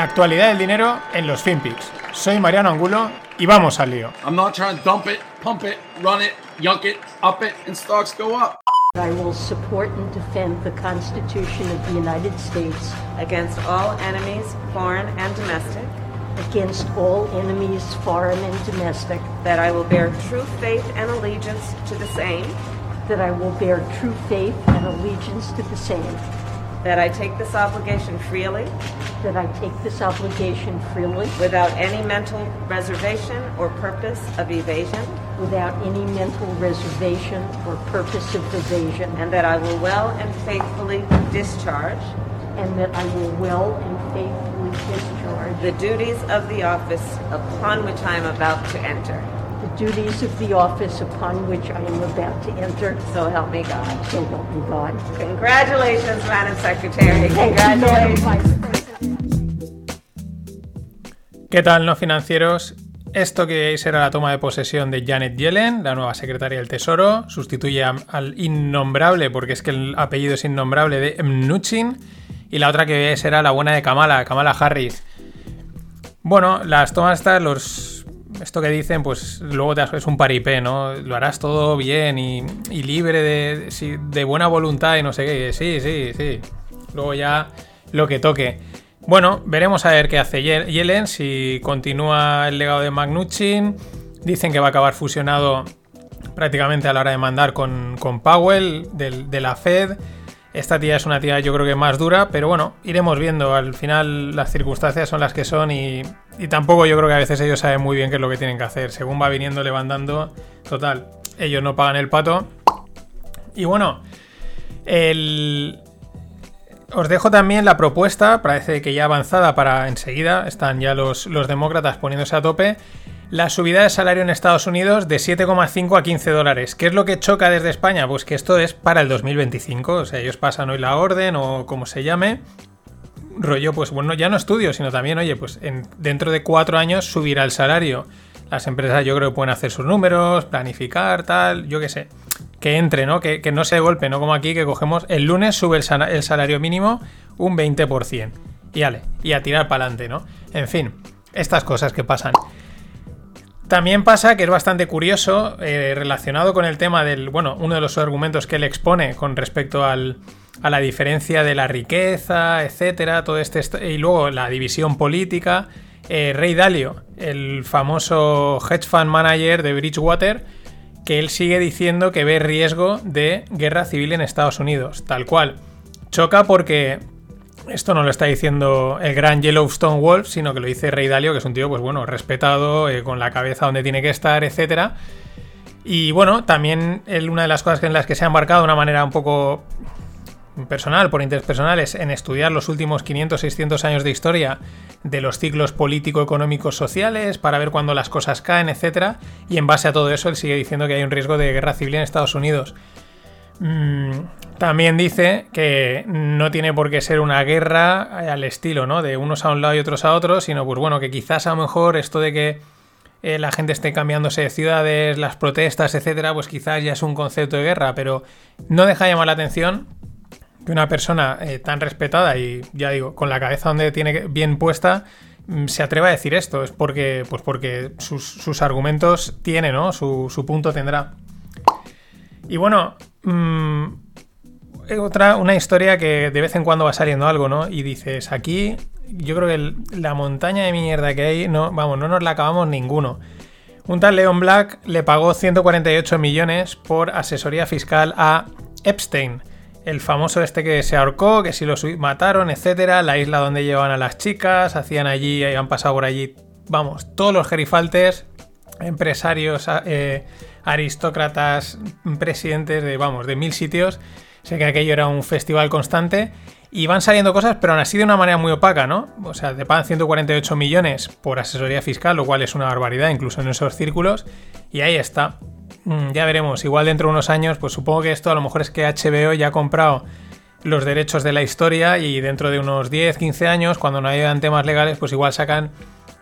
La actualidad del dinero en los FinPix. Soy Mariano Angulo y vamos al lío. I'm not trying to dump it, pump it, run it, yunk it, up it, and stocks go up. I will support and defend the Constitution of the United States against all enemies, foreign and domestic, against all enemies, foreign and domestic, that I will bear true faith and allegiance to the same, that I will bear true faith and allegiance to the same, that I take this obligation freely that I take this obligation freely without any mental reservation or purpose of evasion, without any mental reservation or purpose of evasion, and that I will well and faithfully discharge and that I will well and faithfully discharge the duties of the office upon which I am about to enter. The duties of the office upon which I am about to enter. So help me God. So help me God. Congratulations, Madam Secretary. Congratulations. ¿Qué tal, no financieros? Esto que veis era la toma de posesión de Janet Yellen, la nueva secretaria del Tesoro. Sustituye a- al innombrable, porque es que el apellido es innombrable, de Mnuchin. Y la otra que veis era la buena de Kamala, Kamala Harris. Bueno, las tomas estas, los, esto que dicen, pues luego te, es un paripé, ¿no? Lo harás todo bien y, libre de, de buena voluntad y no sé qué. Sí, sí, sí. Luego ya lo que toque. Bueno, veremos a ver qué hace Ye- Yellen, si continúa el legado de Magnuchin. Dicen que va a acabar fusionado prácticamente a la hora de mandar con, con Powell de la Fed. Esta tía es una tía yo creo que más dura, pero bueno, iremos viendo. Al final las circunstancias son las que son y, y tampoco yo creo que a veces ellos saben muy bien qué es lo que tienen que hacer. Según va viniendo, le van dando, total, ellos no pagan el pato. Y bueno, el... Os dejo también la propuesta, parece que ya avanzada para enseguida, están ya los, los demócratas poniéndose a tope, la subida de salario en Estados Unidos de 7,5 a 15 dólares. ¿Qué es lo que choca desde España? Pues que esto es para el 2025, o sea, ellos pasan hoy la orden o como se llame. Rollo, pues bueno, ya no estudio, sino también, oye, pues en- dentro de cuatro años subirá el salario. Las empresas yo creo que pueden hacer sus números, planificar, tal, yo qué sé. Que entre, ¿no? Que, que no se golpe, no como aquí que cogemos el lunes sube el, sana- el salario mínimo un 20%. Y ale, y a tirar para adelante, ¿no? En fin, estas cosas que pasan. También pasa que es bastante curioso, eh, relacionado con el tema del, bueno, uno de los argumentos que él expone con respecto al, a la diferencia de la riqueza, etcétera, todo este, est- y luego la división política. eh, Ray Dalio, el famoso hedge fund manager de Bridgewater, que él sigue diciendo que ve riesgo de guerra civil en Estados Unidos, tal cual. Choca porque esto no lo está diciendo el gran Yellowstone Wolf, sino que lo dice Rey Dalio, que es un tío, pues bueno, respetado, eh, con la cabeza donde tiene que estar, etcétera. Y bueno, también una de las cosas en las que se ha embarcado de una manera un poco personal, por interés personal, es en estudiar los últimos 500, 600 años de historia de los ciclos político-económicos sociales para ver cuándo las cosas caen, etcétera. Y en base a todo eso, él sigue diciendo que hay un riesgo de guerra civil en Estados Unidos. Mm, también dice que no tiene por qué ser una guerra al estilo, ¿no? De unos a un lado y otros a otro, sino pues bueno, que quizás a lo mejor esto de que eh, la gente esté cambiándose de ciudades, las protestas, etcétera, pues quizás ya es un concepto de guerra, pero no deja de llamar la atención que una persona eh, tan respetada y ya digo, con la cabeza donde tiene bien puesta, mm, se atreva a decir esto. Es porque, pues porque sus, argumentos tiene, ¿no? Su punto tendrá. Y bueno, mm, eh, otra, una historia que de vez en cuando va saliendo algo, ¿no? Y dices, aquí yo creo que la montaña de mierda que hay, no, vamos, no nos la acabamos ninguno. Un tal Leon Black le pagó 148 millones por asesoría fiscal a Epstein, el famoso este que se ahorcó, que si lo mataron, etcétera, la isla donde llevaban a las chicas, hacían allí, han pasado por allí, vamos, todos los gerifaltes, empresarios, eh, aristócratas, presidentes de, vamos, de mil sitios. Sé que aquello era un festival constante y van saliendo cosas, pero aún así de una manera muy opaca, ¿no? O sea, te pagan 148 millones por asesoría fiscal, lo cual es una barbaridad, incluso en esos círculos, y ahí está. Mm, ya veremos, igual dentro de unos años, pues supongo que esto a lo mejor es que HBO ya ha comprado los derechos de la historia y dentro de unos 10, 15 años, cuando no hayan temas legales, pues igual sacan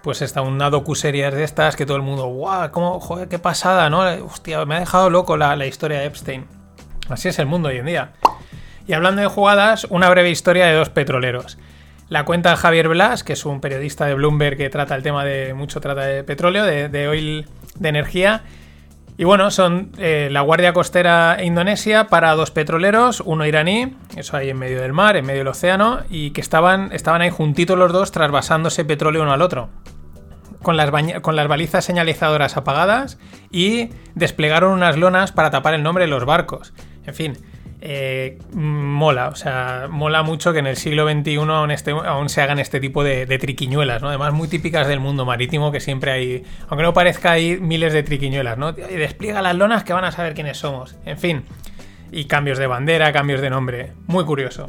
pues esta una docuseries de estas que todo el mundo, guau, cómo, joder, qué pasada, ¿no? Hostia, me ha dejado loco la, la historia de Epstein. Así es el mundo hoy en día. Y hablando de jugadas, una breve historia de dos petroleros. La cuenta Javier Blas, que es un periodista de Bloomberg que trata el tema de mucho trata de petróleo, de, de oil, de energía. Y bueno, son eh, la Guardia Costera Indonesia para dos petroleros, uno iraní, eso ahí en medio del mar, en medio del océano, y que estaban, estaban ahí juntitos los dos trasvasándose petróleo uno al otro. Con las, balizas señalizadoras apagadas y desplegaron unas lonas para tapar el nombre de los barcos. En fin, eh, mola, o sea, mola mucho que en el siglo XXI aún, este- aún se hagan este tipo de, de triquiñuelas, ¿no? Además, muy típicas del mundo marítimo, que siempre hay, aunque no parezca, hay miles de triquiñuelas, ¿no? Despliega las lonas que van a saber quiénes somos. En fin, y cambios de bandera, cambios de nombre. Muy curioso.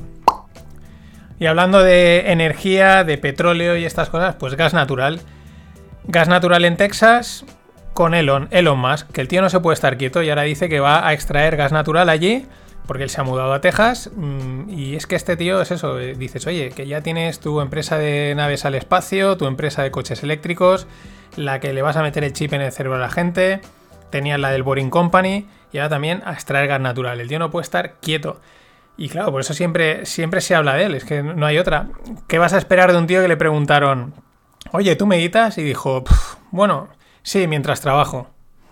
Y hablando de energía, de petróleo y estas cosas, pues gas natural. Gas natural en Texas con Elon, Elon Musk, que el tío no se puede estar quieto y ahora dice que va a extraer gas natural allí porque él se ha mudado a Texas mm, y es que este tío es eso, eh, dices, oye, que ya tienes tu empresa de naves al espacio, tu empresa de coches eléctricos, la que le vas a meter el chip en el cerebro a la gente, tenías la del Boring Company y ahora también a extraer gas natural. El tío no puede estar quieto. Y claro, por eso siempre, siempre se habla de él, es que no hay otra. ¿Qué vas a esperar de un tío que le preguntaron, oye, ¿tú meditas? Y dijo, "Pf, bueno, sí, mientras trabajo.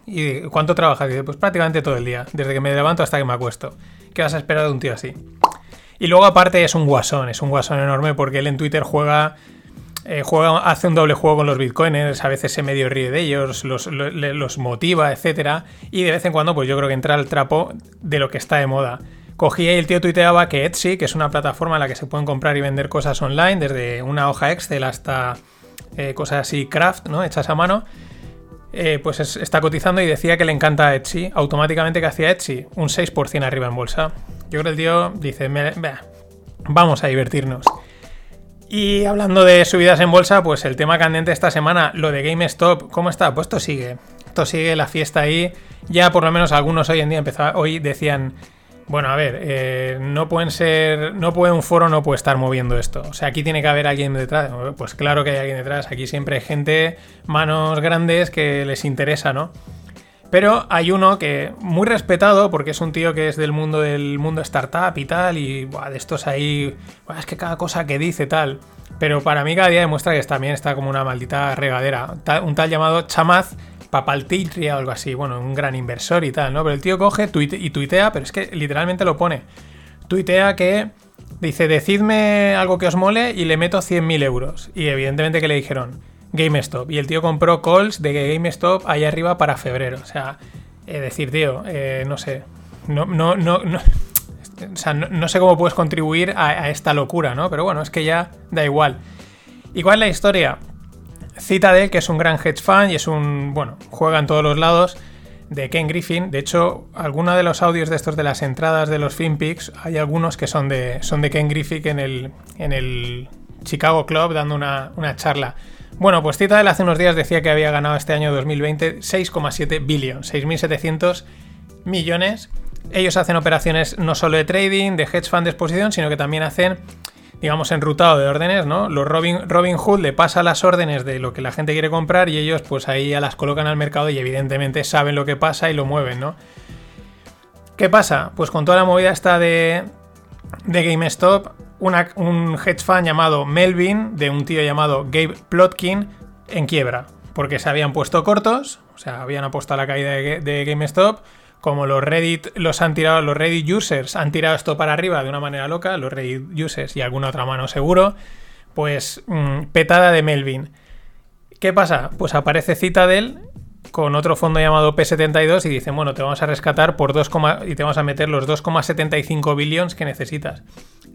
¿Y cuánto trabajas? Dice, pues prácticamente todo el día, desde que me levanto hasta que me acuesto. ¿Qué vas a esperar de un tío así? Y luego aparte es un guasón, es un guasón enorme porque él en Twitter juega, eh, juega hace un doble juego con los bitcoiners, a veces se medio ríe de ellos, los, motiva, etcétera, y de vez en cuando pues yo creo que entra al trapo de lo que está de moda. Cogía y el tío tuiteaba que Etsy, que es una plataforma en la que se pueden comprar y vender cosas online, desde una hoja Excel hasta eh, cosas así craft, ¿no? Hechas a mano, eh, pues es- está cotizando y decía que le encanta Etsy. Automáticamente, que hacía Etsy? Un 6% arriba en bolsa. Yo creo que el tío dice, "Me- bah, vamos a divertirnos. Y hablando de subidas en bolsa, pues el tema candente esta semana, lo de GameStop, ¿cómo está? Pues esto sigue. Esto sigue la fiesta ahí. Ya por lo menos algunos hoy en día empezaba, hoy decían, bueno, a ver, eh, no pueden ser, no puede un foro no puede estar moviendo esto. O sea, aquí tiene que haber alguien detrás. Pues claro que hay alguien detrás. Aquí siempre hay gente, manos grandes que les interesa, ¿no? Pero hay uno que muy respetado porque es un tío que es del mundo del mundo startup y tal y buah, de estos ahí, buah, es que cada cosa que dice tal. Pero para mí cada día demuestra que también está como una maldita regadera. Un tal llamado Chamaz Papaltitria o algo así. Bueno, un gran inversor y tal, ¿no? Pero el tío coge y tuitea, pero es que literalmente lo pone. Tuitea que dice, decidme algo que os mole y le meto 100.000 euros. Y evidentemente que le dijeron, GameStop. Y el tío compró calls de GameStop ahí arriba para febrero. O sea, decir, tío, eh, no sé. No, no, no. O sea, no, sé cómo puedes contribuir a, a esta locura, ¿no? Pero bueno, es que ya da igual. ¿Y cuál es la historia? Citadel, que es un gran hedge fund y es un. Bueno, juega en todos los lados. De Ken Griffin. De hecho, algunos de los audios de estos de las entradas de los FinPix, hay algunos que son de, son de Ken Griffin en el, en el Chicago Club dando una, una charla. Bueno, pues Citadel hace unos días decía que había ganado este año 2020 6,7 billion, 6.700 millones. Ellos hacen operaciones no solo de trading, de hedge fund de exposición, sino que también hacen, digamos, enrutado de órdenes, ¿no? Los Robin, Robin Hood le pasa las órdenes de lo que la gente quiere comprar y ellos pues ahí ya las colocan al mercado y evidentemente saben lo que pasa y lo mueven, ¿no? ¿Qué pasa? Pues con toda la movida esta de, de GameStop, un hedge fund llamado Melvin, de un tío llamado Gabe Plotkin, en quiebra. Porque se habían puesto cortos, o sea, habían apostado a la caída de GameStop. Como los Reddit los han tirado, los Reddit users han tirado esto para arriba de una manera loca, los Reddit users y alguna otra mano seguro, pues mm, petada de Melvin. ¿Qué pasa? Pues aparece Citadel con otro fondo llamado P72 y dicen, bueno, te vamos a rescatar por 2, y te vamos a meter los 2,75 billions que necesitas.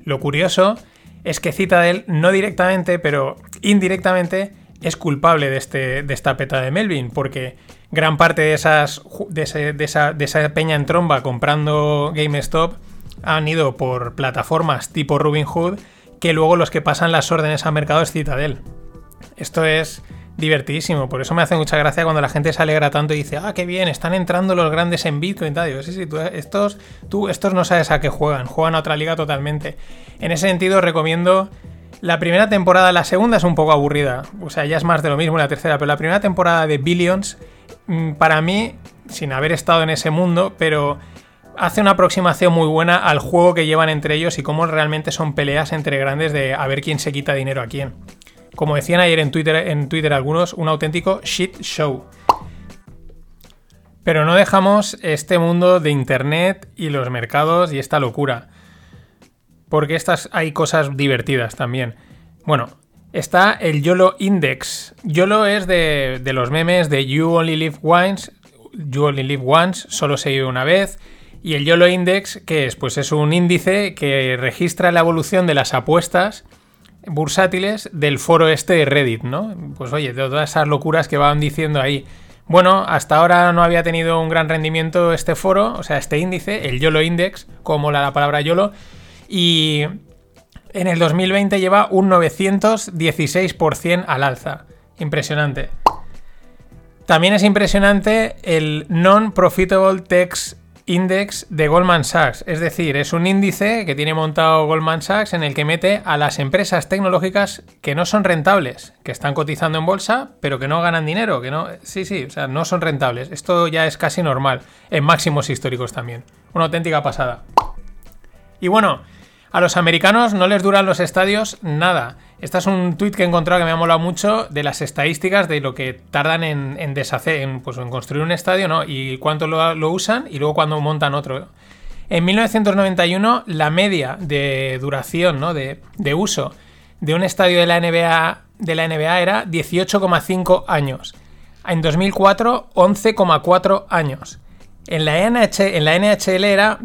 Lo curioso es que Citadel no directamente, pero indirectamente es culpable de, este, de esta peta de Melvin, porque gran parte de, esas, de, esa, de esa peña en tromba comprando GameStop han ido por plataformas tipo Robinhood, que luego los que pasan las órdenes al mercado es Citadel. Esto es divertidísimo, por eso me hace mucha gracia cuando la gente se alegra tanto y dice, ah, qué bien, están entrando los grandes en Bitcoin tal. Estos, tú, estos no sabes a qué juegan, juegan a otra liga totalmente. En ese sentido, recomiendo la primera temporada, la segunda es un poco aburrida, o sea, ya es más de lo mismo la tercera, pero la primera temporada de Billions, mm, para mí, sin haber estado en ese mundo, pero hace una aproximación muy buena al juego que llevan entre ellos y cómo realmente son peleas entre grandes de a ver quién se quita dinero a quién. Como decían ayer en Twitter, en Twitter algunos, un auténtico shit show. Pero no dejamos este mundo de Internet y los mercados y esta locura. Porque estas hay cosas divertidas también. Bueno, está el YOLO Index. YOLO es de, de los memes de You Only Live Once, You Only Live Once, solo se vive una vez. Y el YOLO Index, ¿qué es? Pues es un índice que registra la evolución de las apuestas bursátiles del foro este de Reddit, ¿no? Pues oye, de todas esas locuras que van diciendo ahí. Bueno, hasta ahora no había tenido un gran rendimiento este foro, o sea, este índice, el YOLO Index, como la, palabra YOLO, y en el 2020 lleva un 916% al alza. Impresionante. También es impresionante el Non-Profitable Text Index de Goldman Sachs. Es decir, es un índice que tiene montado Goldman Sachs en el que mete a las empresas tecnológicas que no son rentables, que están cotizando en bolsa, pero que no ganan dinero, que no. Sí, sí, o sea, no son rentables. Esto ya es casi normal, en máximos históricos también. Una auténtica pasada. Y bueno, a los americanos no les duran los estadios nada. Este es un tuit que he encontrado que me ha molado mucho de las estadísticas de lo que tardan en, deshacer, pues, en, construir un estadio, ¿no? Y cuánto lo, usan y luego cuando montan otro. En 1991 la media de duración, ¿no? De, uso de un estadio de la NBA, de la NBA era 18,5 años. En 2004 11,4 años. En la NHL era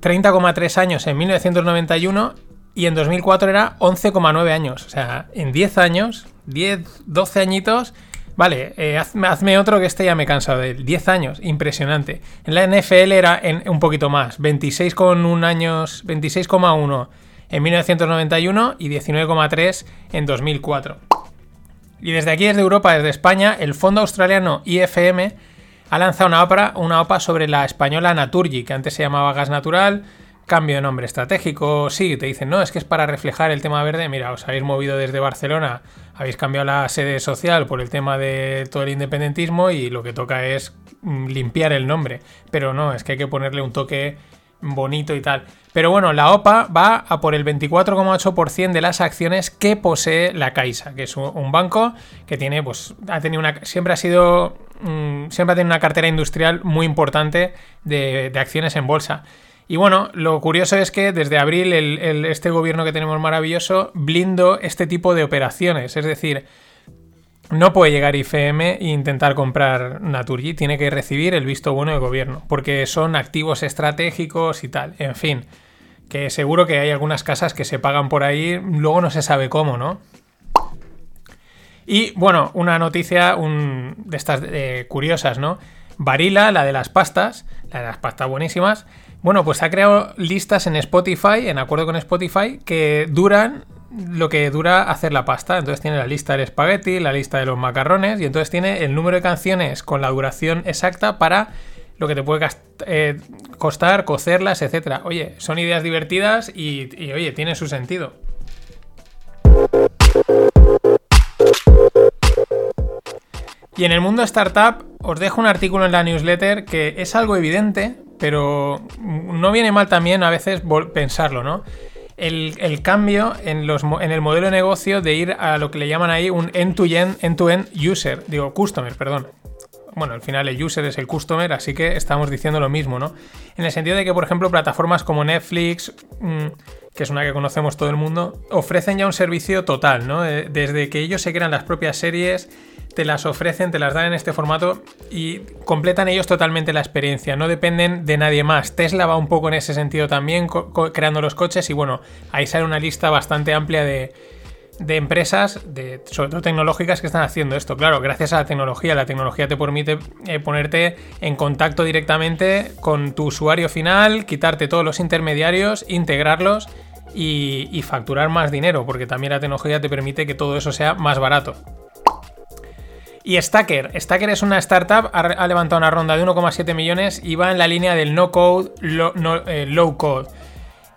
30,3 años en 1991 y en 2004 era 11,9 años. O sea, en 10 años, 10, 12 añitos, vale, eh, hazme, otro que este ya me he cansado de él. 10 años, impresionante. En la NFL era en, un poquito más, 26,1 años, 26,1 en 1991 y 19,3 en 2004. Y desde aquí, desde Europa, desde España, el fondo australiano IFM ha lanzado una OPA, una OPA sobre la española Naturgy, que antes se llamaba Gas Natural, cambio de nombre estratégico, sí, te dicen, no, es que es para reflejar el tema verde, mira, os habéis movido desde Barcelona, habéis cambiado la sede social por el tema de todo el independentismo y lo que toca es mm, limpiar el nombre, pero no, es que hay que ponerle un toque bonito y tal. Pero bueno, la OPA va a por el 24,8% de las acciones que posee la Caixa, que es un banco que tiene, pues, ha tenido una, siempre ha sido, mm, siempre ha tenido una cartera industrial muy importante de, acciones en bolsa. Y bueno, lo curioso es que desde abril este gobierno que tenemos maravilloso blindó este tipo de operaciones. Es decir, no puede llegar IFM e intentar comprar Naturgy, tiene que recibir el visto bueno del gobierno, porque son activos estratégicos y tal. En fin, que seguro que hay algunas casas que se pagan por ahí, luego no se sabe cómo, ¿no? Y bueno, una noticia de estas eh, curiosas, ¿no? Barilla, la de las pastas, la de las pastas buenísimas, bueno, pues ha creado listas en Spotify, en acuerdo con Spotify, que duran lo que dura hacer la pasta. Entonces tiene la lista del espagueti, la lista de los macarrones y entonces tiene el número de canciones con la duración exacta para lo que te puede eh, costar cocerlas, etcétera. Oye, son ideas divertidas y, y oye, tiene su sentido. Y en el mundo startup os dejo un artículo en la newsletter que es algo evidente, pero no viene mal también a veces pensarlo, ¿no? El, cambio en, el modelo de negocio de ir a lo que le llaman ahí un end-to-end -end, -end user, digo, customer, perdón. Bueno, al final el user es el customer, así que estamos diciendo lo mismo, ¿no? En el sentido de que, por ejemplo, plataformas como Netflix, mm, que es una que conocemos todo el mundo, ofrecen ya un servicio total, ¿no? Desde que ellos se crean las propias series, te las ofrecen, te las dan en este formato y completan ellos totalmente la experiencia, no dependen de nadie más. Tesla va un poco en ese sentido también, creando los coches y bueno, ahí sale una lista bastante amplia de, empresas, de, sobre todo tecnológicas, que están haciendo esto. Claro, gracias a la tecnología, la tecnología te permite eh, ponerte en contacto directamente con tu usuario final, quitarte todos los intermediarios, integrarlos y facturar más dinero, porque también la tecnología te permite que todo eso sea más barato. Y Stacker. Stacker es una startup, ha, levantado una ronda de 1,7 millones y va en la línea del no code, eh, low code.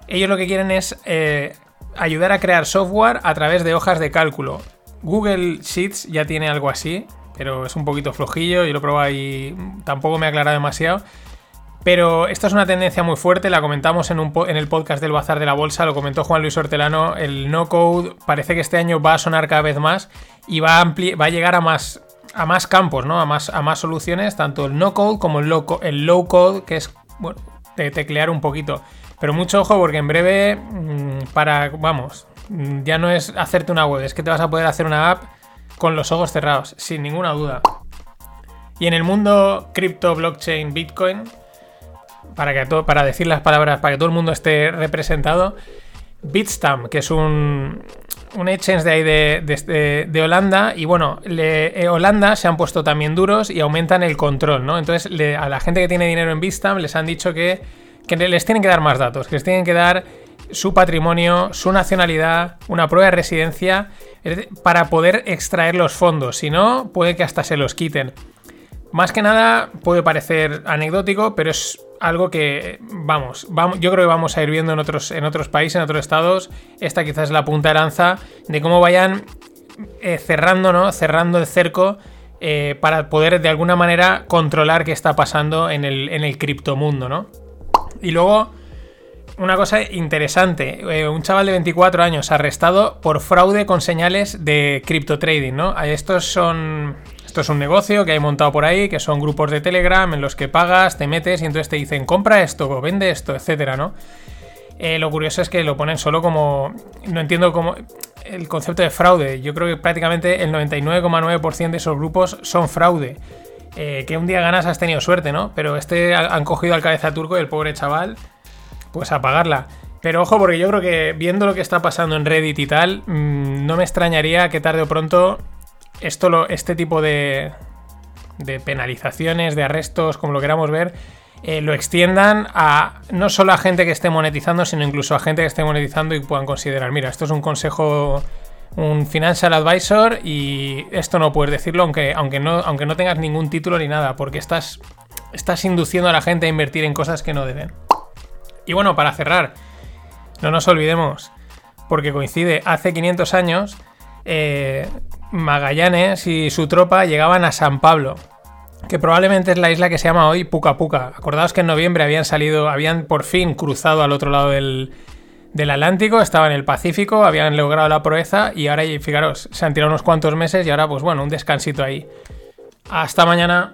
Ellos lo que quieren es eh, ayudar a crear software a través de hojas de cálculo. Google Sheets ya tiene algo así, pero es un poquito flojillo. Yo lo probado y tampoco me ha aclarado demasiado. Pero esto es una tendencia muy fuerte, la comentamos en, el podcast del Bazar de la Bolsa, lo comentó Juan Luis Hortelano, el no-code parece que este año va a sonar cada vez más y va a, va a llegar a más, a más campos, ¿no? A más, a más soluciones, tanto el no-code como el el low -code, que es, bueno, teclear un poquito. Pero mucho ojo porque en breve, mm, para, vamos, mm, ya no es hacerte una web, es que te vas a poder hacer una app con los ojos cerrados, sin ninguna duda. Y en el mundo cripto, blockchain, bitcoin, para, que todo, para decir las palabras, para que todo el mundo esté representado, Bitstamp, que es un, un exchange de ahí de, Holanda, y bueno, le, Holanda se han puesto también duros y aumentan el control, ¿no? Entonces a la gente que tiene dinero en Bitstamp les han dicho que, que les tienen que dar más datos, que les tienen que dar su patrimonio, su nacionalidad, una prueba de residencia para poder extraer los fondos. Si no, puede que hasta se los quiten. Más que nada puede parecer anecdótico, pero es algo que, vamos, vamos, yo creo que vamos a ir viendo en otros, en otros países, en otros estados. Esta quizás es la punta de lanza de cómo vayan eh, cerrando, ¿no? Cerrando el cerco eh, para poder de alguna manera controlar qué está pasando en el, en el criptomundo, ¿no? Y luego, una cosa interesante, eh, un chaval de 24 años arrestado por fraude con señales de cripto trading, ¿no? Estos son esto es un negocio que hay montado por ahí, que son grupos de Telegram en los que pagas, te metes y entonces te dicen compra esto, vende esto, etcétera, ¿no? Eh, lo curioso es que lo ponen solo como. No entiendo cómo. El concepto de fraude. Yo creo que prácticamente el 99,9% de esos grupos son fraude. Eh, que un día ganas has tenido suerte, ¿no? Pero este han cogido al cabeza turco y el pobre chaval, pues a pagarla. Pero ojo, porque yo creo que viendo lo que está pasando en Reddit y tal, mm, no me extrañaría que tarde o pronto esto este tipo de, de penalizaciones, de arrestos, como lo queramos ver, eh, lo extiendan a no solo a gente que esté monetizando, sino incluso a gente que esté monetizando y puedan considerar, mira, esto es un consejo, un financial advisor y esto no puedes decirlo aunque, aunque, no, aunque no tengas ningún título ni nada, porque estás, estás induciendo a la gente a invertir en cosas que no deben. Y bueno, para cerrar, no nos olvidemos, porque coincide, hace 500 años eh, Magallanes y su tropa llegaban a San Pablo, que probablemente es la isla que se llama hoy Puca Puca. Acordaos que en noviembre habían salido, habían por fin cruzado al otro lado del, Atlántico, estaban en el Pacífico, habían logrado la proeza y ahora, fijaros, se han tirado unos cuantos meses y ahora, pues bueno, un descansito ahí. Hasta mañana.